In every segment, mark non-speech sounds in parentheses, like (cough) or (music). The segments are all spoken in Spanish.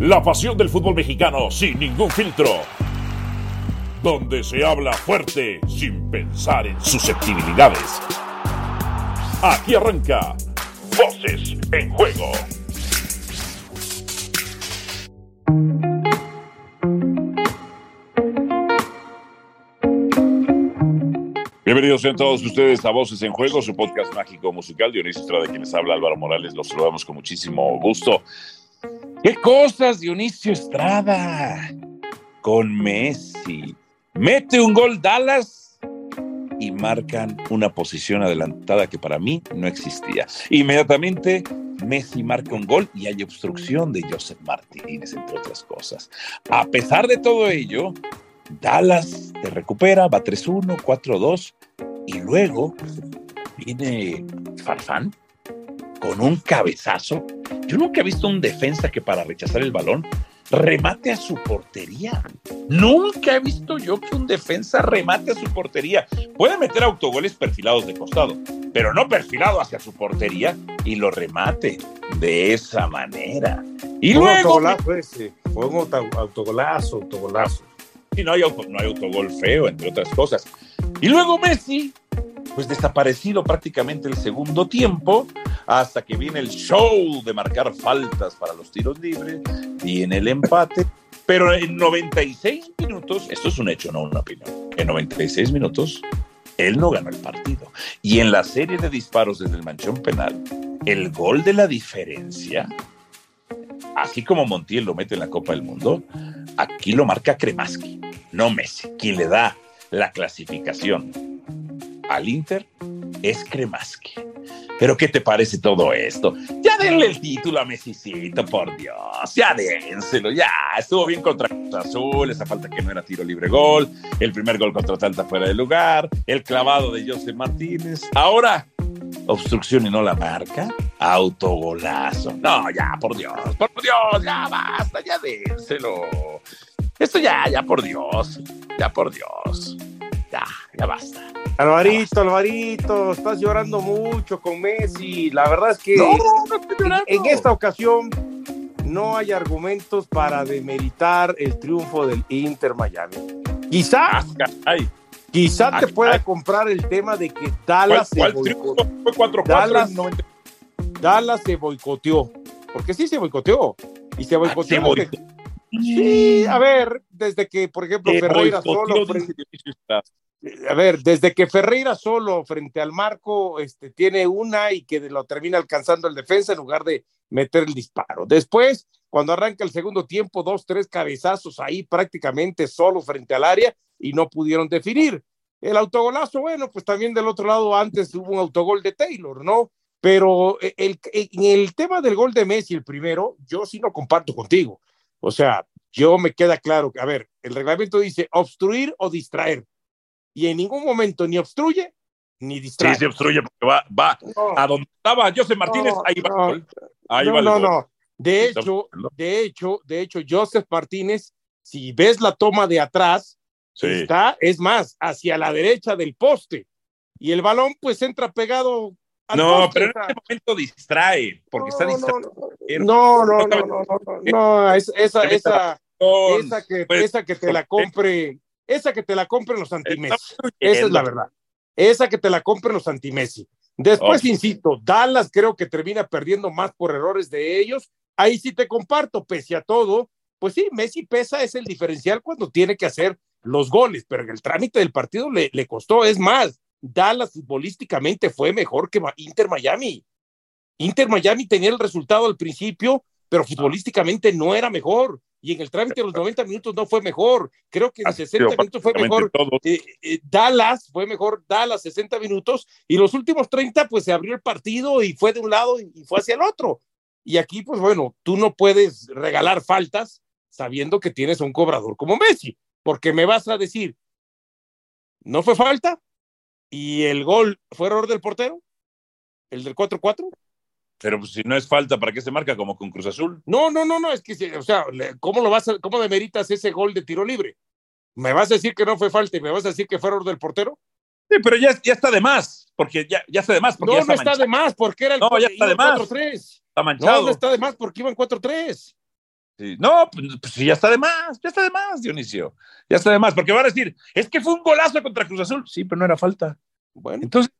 La pasión del fútbol mexicano sin ningún filtro. Donde se habla fuerte sin pensar en susceptibilidades. Aquí arranca Voces en Juego. Bienvenidos sean todos ustedes a Voces en Juego, su podcast mágico musical. Dionisio Estrada, quienes habla Álvaro Morales. Los saludamos con muchísimo gusto. ¿Qué cosas, Dionisio Estrada? Con Messi. Mete un gol Dallas y marcan una posición adelantada que para mí no existía. Inmediatamente Messi marca un gol y hay obstrucción de Joseph Martínez, entre otras cosas. A pesar de todo ello, Dallas te recupera, va 3-1, 4-2 y luego viene Farfán con un cabezazo. Yo nunca he visto un defensa que para rechazar el balón remate a su portería. Nunca he visto yo que un defensa remate a su portería. Puede meter autogoles perfilados de costado, pero no perfilado hacia su portería y lo remate de esa manera. Y Fue luego autogolazo ese, fue un auto- autogolazo, autogolazo. y no hay, auto, no hay autogol feo, entre otras cosas. Y luego Messi, pues desaparecido prácticamente el segundo tiempo, hasta que viene el show de marcar faltas para los tiros libres, viene el empate, pero en 96 minutos, esto es un hecho, no una opinión, en 96 minutos, él no ganó el partido. Y en la serie de disparos desde el manchón penal, el gol de la diferencia, así como Montiel lo mete en la Copa del Mundo, aquí lo marca Kremaski, no Messi. Quien le da la clasificación al Inter es Kremaski. Pero ¿qué te parece todo esto? Ya denle el título a Messicito, por Dios. Ya dénselo, ya. Estuvo bien contra Azul, esa falta que no era tiro libre gol, el primer gol contra Tanta fuera de lugar, el clavado de José Martínez. Ahora, obstrucción y no la marca, autogolazo. No, ya, por Dios, por Dios, ya basta, ya dénselo. Esto ya, ya por Dios, ya por Dios. Ya, ya basta. Alvarito, Alvarito, estás llorando mucho con Messi. La verdad es que No, no en esta ocasión no hay argumentos para demeritar el triunfo del Inter Miami. Quizá, Ah, caray. quizá te pueda comprar el tema de que ¿Cuál, Dallas se, cuál boicot- triunfo? Fue 4-4 Dallas- en 90. Dallas se boicoteó. Porque sí se boicoteó. Y se boicoteó. Ah, se boicoteó. Sí, a ver, desde que, por ejemplo, Se Ferreira boicoteó, solo frente-. A ver, desde que Ferreira solo frente al marco este, tiene una y que lo termina alcanzando el defensa en lugar de meter el disparo. Después, cuando arranca el segundo tiempo, dos, tres cabezazos ahí prácticamente solo frente al área y no pudieron definir. El autogolazo, bueno, pues también del otro lado antes hubo un autogol de Taylor, ¿no? Pero eh, el, en el tema del gol de Messi, el primero, yo sí no comparto contigo. O sea, yo me queda claro que, a ver, el reglamento dice obstruir o distraer y en ningún momento ni obstruye ni Sí, distrae. se obstruye porque va, va No, a donde estaba José Martínez, No, ahí va no. el gol. Ahí no, va no, no. De hecho, de hecho, de hecho, Joseph Martínez, si ves la toma de atrás, Sí. está, es más, hacia la derecha del poste. Y el balón, pues, entra pegado al No, poste, pero en este momento distrae, porque está distraído. No, no, no, no, no, no, no, no, es- esa, esa, esa que, esa que te la compre, esa que te la compren los anti-Messi. Esa es la verdad. Esa que te la compren los anti-Messi. Después, insisto, Dallas creo que termina perdiendo más por errores de ellos. Ahí sí te comparto, pese a todo, pues sí, Messi pesa, es el diferencial cuando tiene que hacer los goles, pero en el trámite del partido le, le costó. Es más, Dallas futbolísticamente fue mejor que Inter Miami. Inter Miami tenía el resultado al principio, pero futbolísticamente no era mejor. Y en el trámite de los 90 minutos no fue mejor. Creo que en Ha sido 60 minutos fue mejor eh, eh, Dallas, fue mejor Dallas 60 minutos y los últimos 30 pues se abrió el partido y fue de un lado y, y fue hacia el otro. Y aquí pues bueno, tú no puedes regalar faltas sabiendo que tienes a un cobrador como Messi, porque me vas a decir, ¿no fue falta? ¿Y el gol fue error del portero? ¿El del 4-4? Pero pues, si no es falta, ¿para qué se marca como con Cruz Azul? No, no, no, no, es que, o sea, ¿cómo lo vas a, cómo demeritas ese gol de tiro libre? ¿Me vas a decir que no fue falta y me vas a decir que fue error del portero? Sí, pero ya, ya está de más, porque ya, ya está de más, porque No, ya no está, está de más, porque era el No, ya está de más. 4-3. está No, manchado. no está de más porque iban 4-3. No, pues, pues ya está de más, ya está de más, Dionisio. Ya está de más, porque van a decir, es que fue un golazo contra Cruz Azul. Sí, pero no era falta. Bueno. Entonces,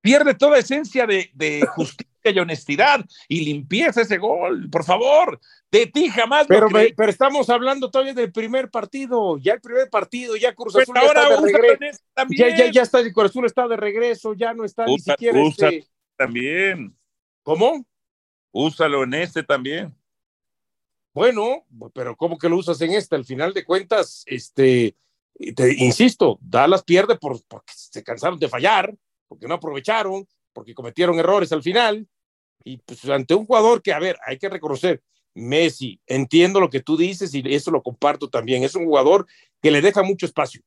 pierde toda esencia de, de justicia y honestidad y limpieza ese gol. Por favor, de ti jamás. Pero, pero estamos hablando todavía del primer partido. Ya el primer partido, ya Cruz pues Azul ahora está de regreso. Ya, ya, ya está, el Cruz Azul está de regreso, ya no está ni siquiera. este... también. ¿Cómo? Úsalo en este también. Bueno, pero ¿cómo que lo usas en este? Al final de cuentas, este, te insisto, Dallas pierde por, porque se cansaron de fallar, porque no aprovecharon, porque cometieron errores al final. Y pues ante un jugador que, a ver, hay que reconocer, Messi, entiendo lo que tú dices y eso lo comparto también. Es un jugador que le deja mucho espacio,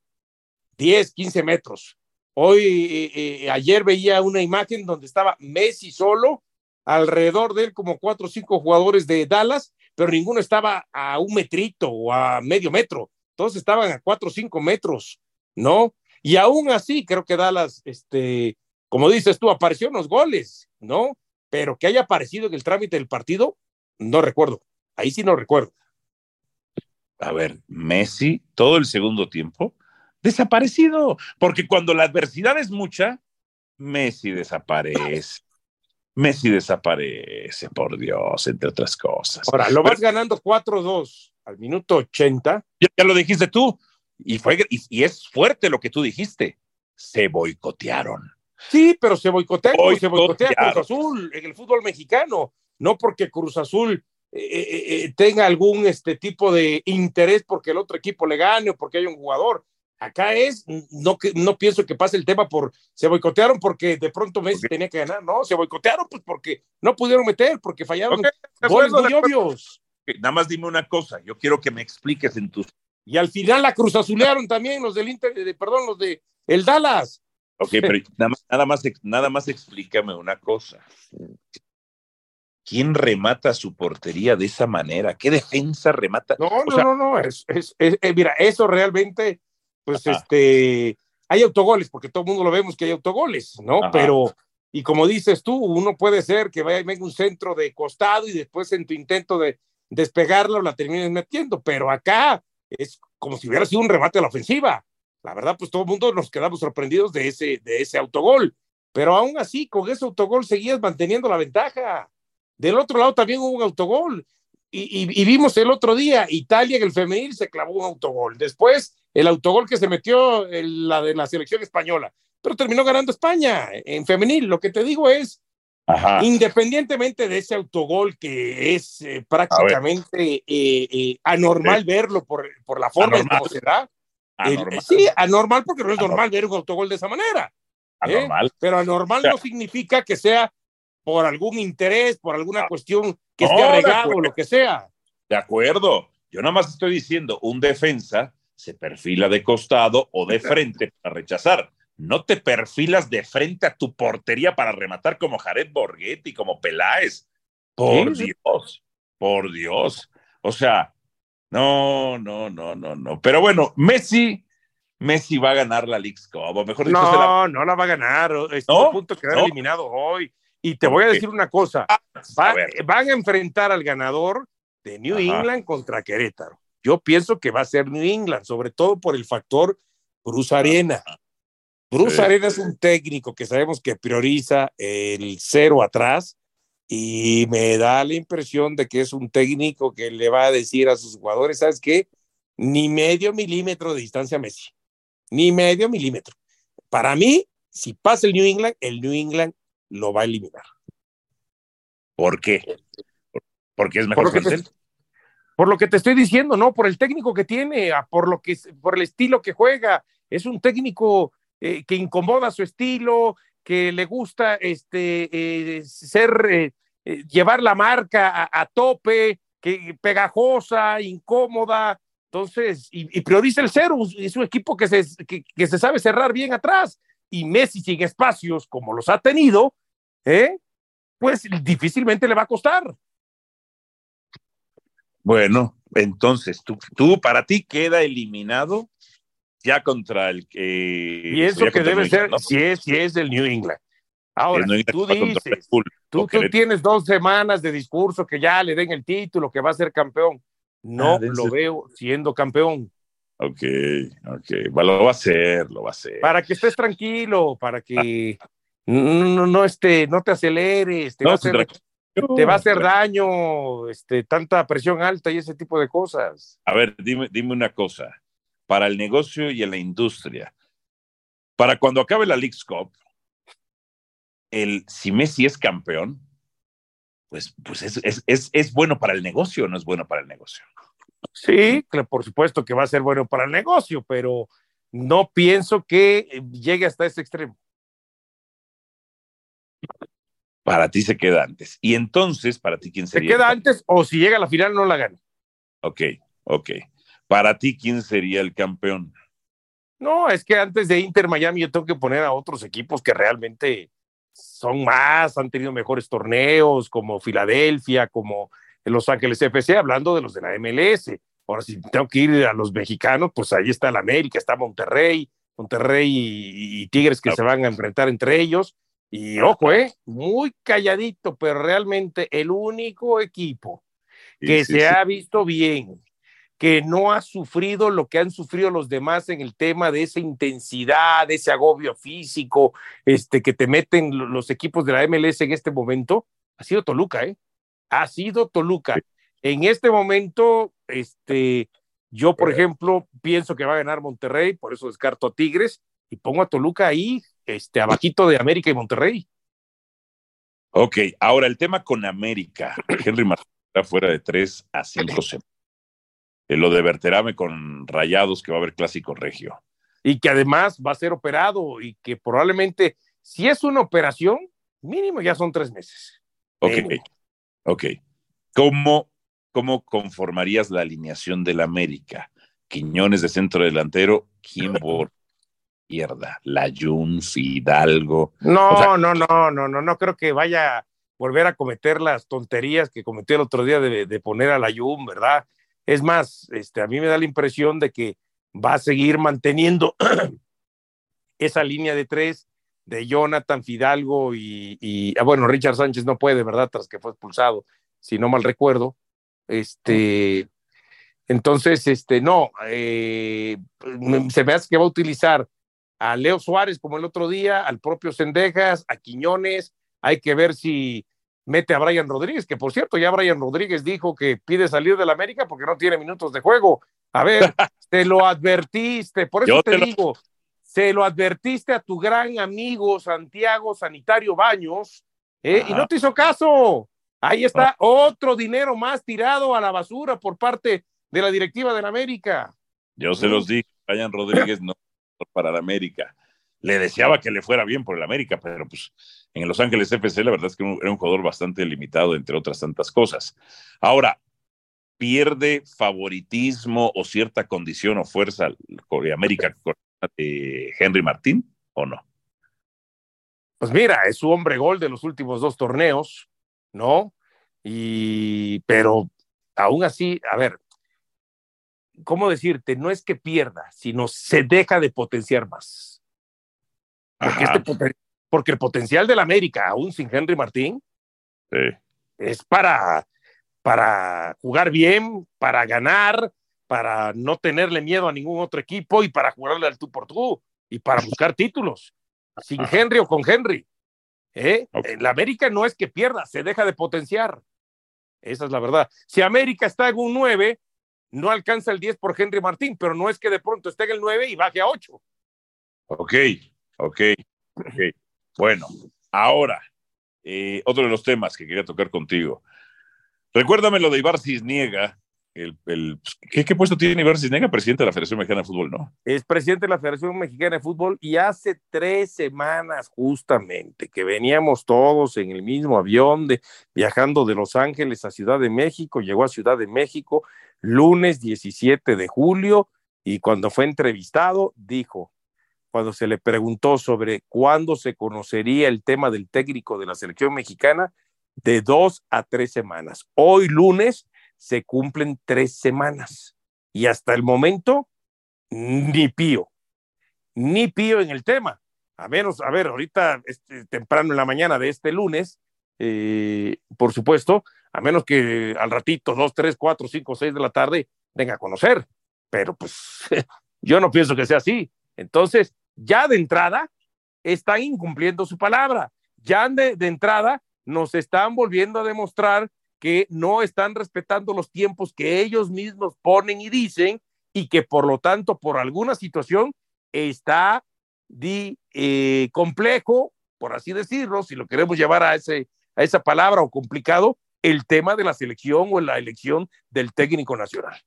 10, 15 metros. Hoy, eh, eh, ayer veía una imagen donde estaba Messi solo, alrededor de él como cuatro o cinco jugadores de Dallas, pero ninguno estaba a un metrito o a medio metro, todos estaban a cuatro o cinco metros, ¿no? Y aún así, creo que Dallas, este, como dices tú, apareció en los goles, ¿no? Pero que haya aparecido en el trámite del partido, no recuerdo. Ahí sí no recuerdo. A ver, Messi, todo el segundo tiempo, desaparecido, porque cuando la adversidad es mucha, Messi desaparece. Messi desaparece, por Dios, entre otras cosas. Ahora, lo vas ganando 4-2 al minuto 80. Ya, lo dijiste tú, y, fue, y, es fuerte lo que tú dijiste. Se boicotearon. Sí, pero se boicotearon, se boicotea Cruz Azul en el fútbol mexicano, no porque Cruz Azul eh, eh, eh, tenga algún este tipo de interés porque el otro equipo le gane o porque hay un jugador. Acá es, no, no pienso que pase el tema por, se boicotearon porque de pronto Messi tenía que ganar, no, se boicotearon pues porque no pudieron meter, porque fallaron goles muy obvios. Nada más dime una cosa, yo quiero que me expliques en tus... Y al final la Cruz Azulearon también los del Inter, de, perdón, los de el Dallas. Ok, pero nada más, nada más, nada más explícame una cosa. ¿Quién remata su portería de esa manera? ¿Qué defensa remata? No, no, no, no, es, es, eh, mira, eso realmente pues este, hay autogoles, porque todo el mundo lo vemos que hay autogoles, ¿no? Pero, y como dices tú, uno puede ser que vaya venga un centro de costado y después en tu intento de despegarlo la termines metiendo, pero acá es como si hubiera sido un remate a la ofensiva. La verdad, pues todo el mundo nos quedamos sorprendidos de ese, de ese autogol, pero aún así, con ese autogol seguías manteniendo la ventaja. Del otro lado también hubo un autogol. Y, y, vimos el otro día, Italia en el femenil se clavó un autogol. Después el autogol que se metió en la de la selección española, pero terminó ganando España en femenil. Lo que te digo es, independientemente de ese autogol que es eh, prácticamente eh, eh, anormal verlo por, por la forma en cómo se da. Sí, anormal porque no es normal ver un autogol de esa manera. Anormal. Pero anormal no significa que sea por algún interés, por alguna ah. cuestión que esté arreglado o lo que sea. De acuerdo. Yo nada más estoy diciendo, un defensa se perfila de costado o de frente para rechazar. No te perfilas de frente a tu portería para rematar como Jared Borghetti, como Peláez. Por Dios, por Dios. O sea, no, no, no, no, no. Pero bueno, Messi, Messi va a ganar la League Cup. mejor dicho, no, no la va a ganar. Está a punto de quedar eliminado hoy. Y te voy a decir una cosa. Ah, van a enfrentar al ganador de New England contra Querétaro. Yo pienso que va a ser New England, sobre todo por el factor Bruce Arena. Bruce Arena es un técnico que sabemos que prioriza el cero atrás y me da la impresión de que es un técnico que le va a decir a sus jugadores, ¿sabes qué? Ni medio milímetro de distancia a Messi, ni medio milímetro. Para mí, si pasa el New England, el New England lo va a eliminar. ¿Por qué? Porque es mejor que por lo que te estoy diciendo, ¿no? Por el técnico que tiene, por, lo que, por el estilo que juega. Es un técnico eh, que incomoda su estilo, que le gusta este, eh, ser, eh, llevar la marca a, tope, que, pegajosa, incómoda. Entonces, y, prioriza el cero. Es un equipo que se, que, se sabe cerrar bien atrás. Y Messi sin espacios como los ha tenido, pues difícilmente le va a costar. Bueno, entonces, tú, tú para ti queda eliminado ya contra el que. Y eso que debe ser, si, es, si es del New England. Ahora, tú dices, tú, tú tienes dos semanas de discurso que ya le den el título, que va a ser campeón. no Ah, lo veo siendo campeón. Ok, ok. Bueno, lo va a hacer, lo va a hacer. Para que estés tranquilo, para que (laughs) no, no, este, no te aceleres, te, No, va a hacer, te va a hacer daño, este, tanta presión alta y ese tipo de cosas. A ver, dime, dime una cosa. Para el negocio y en la industria, para cuando acabe la League's Cup, el, si Messi es campeón, pues, pues es, es, es, es bueno para el negocio o no es bueno para el negocio. Sí, por supuesto que va a ser bueno para el negocio, pero no pienso que llegue hasta ese extremo. Para ti se queda antes. Y entonces, para ti, ¿quién Se sería? el queda antes o si llega a la final no la gana. Ok, ok. Para ti, ¿quién sería el campeón? No, es que antes de Inter Miami yo tengo que poner a otros equipos que realmente son más, han tenido mejores torneos, como Filadelfia, como Los Ángeles FC, hablando de los de la MLS. Ahora, si tengo que ir a los mexicanos, pues ahí está el América, está Monterrey, Monterrey y, y Tigres que se van a enfrentar entre ellos. Y ojo, eh, muy calladito, pero realmente el único equipo Sí, que sí, se sí. ha visto bien, que no ha sufrido lo que han sufrido los demás en el tema de esa intensidad, de ese agobio físico, este, que te meten lo- los equipos de la MLS en este momento, ha sido Toluca, ¿eh? Ha sido Toluca. En este momento, este, yo, por ejemplo, pienso que va a ganar Monterrey, por eso descarto a Tigres y pongo a Toluca ahí, este, abajito de América y Monterrey. Ok, ahora el tema con América. Henry Martín está fuera de tres a cinco semanas. Eh, Lo de Berterame con Rayados, que va a haber clásico regio. y que además va a ser operado y que probablemente, si es una operación, mínimo ya son tres meses. Ok, Mínimo. ok. ¿Cómo, ¿Cómo conformarías la alineación del América? Quiñones de centro delantero, ¿quién (laughs) por izquierda? Layun, Fidalgo. No, O sea- no, no, no, no, no creo que vaya a volver a cometer las tonterías que cometió el otro día de, de poner a la Yum, ¿verdad? Es más, este, a mí me da la impresión de que va a seguir manteniendo (clears throat) esa línea de tres de Jonathan Fidalgo y, ah, bueno, Richard Sánchez no puede, ¿verdad? Tras que fue expulsado, si no mal recuerdo. Este, entonces, este, no, eh, se me hace que va a utilizar a Leo Suárez como el otro día, al propio Sendejas, a Quiñones, hay que ver si mete a Brian Rodríguez, que por cierto, ya Brian Rodríguez dijo que pide salir del América porque no tiene minutos de juego. A ver, (laughs) te lo advertiste, por eso Yo te, te lo- digo, se lo advertiste a tu gran amigo Santiago Sanitario Baños, ¿eh? y no te hizo caso. Ahí está otro dinero más tirado a la basura por parte de la directiva del América. Yo se los dije, Brian Rodríguez no para el América. Le deseaba que le fuera bien por el América, pero pues en Los Ángeles FC la verdad es que era un jugador bastante limitado, entre otras tantas cosas. Ahora, ¿pierde favoritismo o cierta condición o fuerza de América eh, Henry Martín o no? Pues mira, es su hombre gol de los últimos dos torneos, ¿no? Y, pero aún así, a ver, ¿cómo decirte? No es que pierda, sino se deja de potenciar más. Porque, este porque el potencial del América, aún sin Henry Martín, sí. es para, para jugar bien, para ganar, para no tenerle miedo a ningún otro equipo y para jugarle al tú por tú y para buscar títulos, sin Ajá. Henry o con Henry. ¿eh? La América no es que pierda, se deja de potenciar. Esa es la verdad. Si América está en un 9, no alcanza el 10 por Henry Martín, pero no es que de pronto esté en el 9 y baje a 8. Ok, ok, ok. Bueno, ahora, eh, otro de los temas que quería tocar contigo. Recuérdame lo de Ibar Cisniega. El, ¿qué, qué puesto tiene Ibar Cisniega? Presidente de la Federación Mexicana de Fútbol, ¿no? es presidente de la Federación Mexicana de Fútbol y hace tres semanas justamente que veníamos todos en el mismo avión de viajando de Los Ángeles a Ciudad de México, llegó a Ciudad de México lunes 17 de julio y cuando fue entrevistado dijo, cuando se le preguntó sobre cuándo se conocería el tema del técnico de la selección mexicana, de dos a tres semanas. Hoy lunes se cumplen tres semanas y hasta el momento ni pío, ni pío en el tema. A menos, a ver, ahorita este, temprano en la mañana de este lunes, eh, por supuesto, a menos que al ratito, dos, tres, cuatro, cinco, seis de la tarde, venga a conocer. Pero pues (laughs) yo no pienso que sea así. Entonces, ya de entrada, están incumpliendo su palabra. Ya de, de entrada, nos están volviendo a demostrar que no están respetando los tiempos que ellos mismos ponen y dicen y que por lo tanto, por alguna situación, está de, eh, complejo, por así decirlo, si lo queremos llevar a, ese, a esa palabra o complicado, el tema de la selección o la elección del técnico nacional.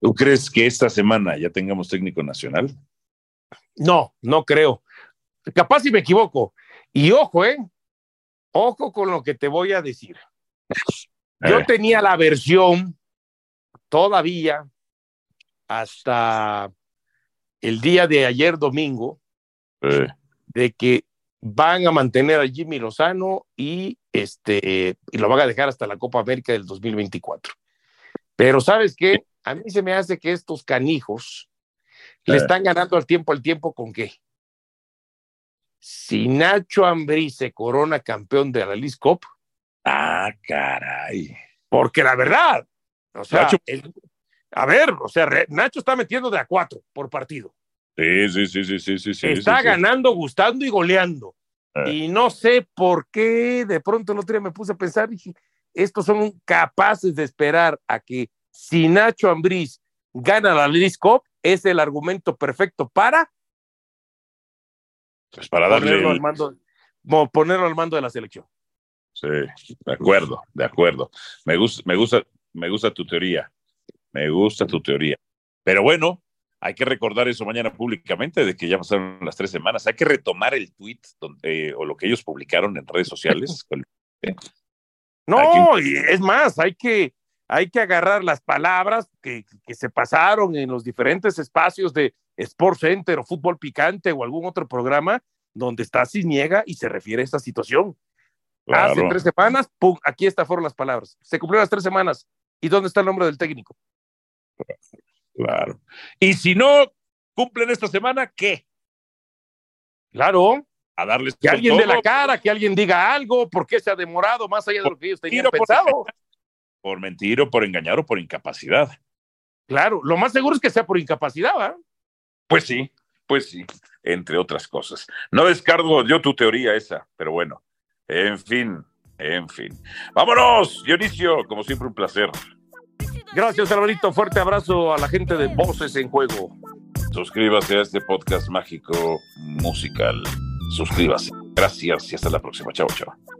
¿Tú crees que esta semana ya tengamos técnico nacional? No, no creo. Capaz si me equivoco. Y ojo, ¿eh? Ojo con lo que te voy a decir. Yo Eh. tenía la versión todavía hasta el día de ayer domingo Eh, de que van a mantener a Jimmy Lozano y este y lo van a dejar hasta la Copa América del 2024. Pero sabes qué, a mí se me hace que estos canijos le están ganando al tiempo al tiempo con qué? Si Nacho Ambrí se corona campeón de la League Cup, Ah, caray. porque la verdad, o sea, Nacho- el- a ver, o sea, Nacho está metiendo de a cuatro por partido. Sí, sí, sí, sí, sí, sí. sí, está sí, sí. ganando, gustando y goleando. Eh. Y no sé por qué de pronto el otro día me puse a pensar, dije, estos son capaces de esperar a que si Nacho Ambriz gana la League Cup, es el argumento perfecto para Pues para darle. ponerlo, el- al mando, ponerlo al mando de la selección. Sí, de acuerdo, de acuerdo. Me gusta, me gusta, me gusta tu teoría. Me gusta tu teoría. Pero bueno, hay que recordar eso mañana públicamente de que ya pasaron las tres semanas. Hay que retomar el tweet donde, o lo que ellos publicaron en redes sociales. (laughs) No, y es más, hay que, hay que agarrar las palabras que, que se pasaron en los diferentes espacios de Sports Center o Fútbol Picante o algún otro programa donde está Cisniega y se refiere a esta situación. Hace tres semanas, pum, aquí estas fueron las palabras. Se cumplieron las tres semanas. ¿Y dónde está el nombre del técnico? Claro. Y si no cumplen esta semana, ¿qué? Claro, A darles que alguien dé todo, la cara, que alguien diga algo, por qué se ha demorado más allá de lo que ellos tenían por pensado. Por mentir o por engañar o por incapacidad. Claro, lo más seguro es que sea por incapacidad, ¿va? Pues sí, pues sí, entre otras cosas. No descargo yo tu teoría esa, pero bueno, en fin, en fin. Vámonos, Dionisio, como siempre un placer. Gracias, Alvarito. Fuerte abrazo a la gente de Voces en Juego. Suscríbase a este podcast mágico musical. Suscríbase. Gracias y hasta la próxima. Chao, chao.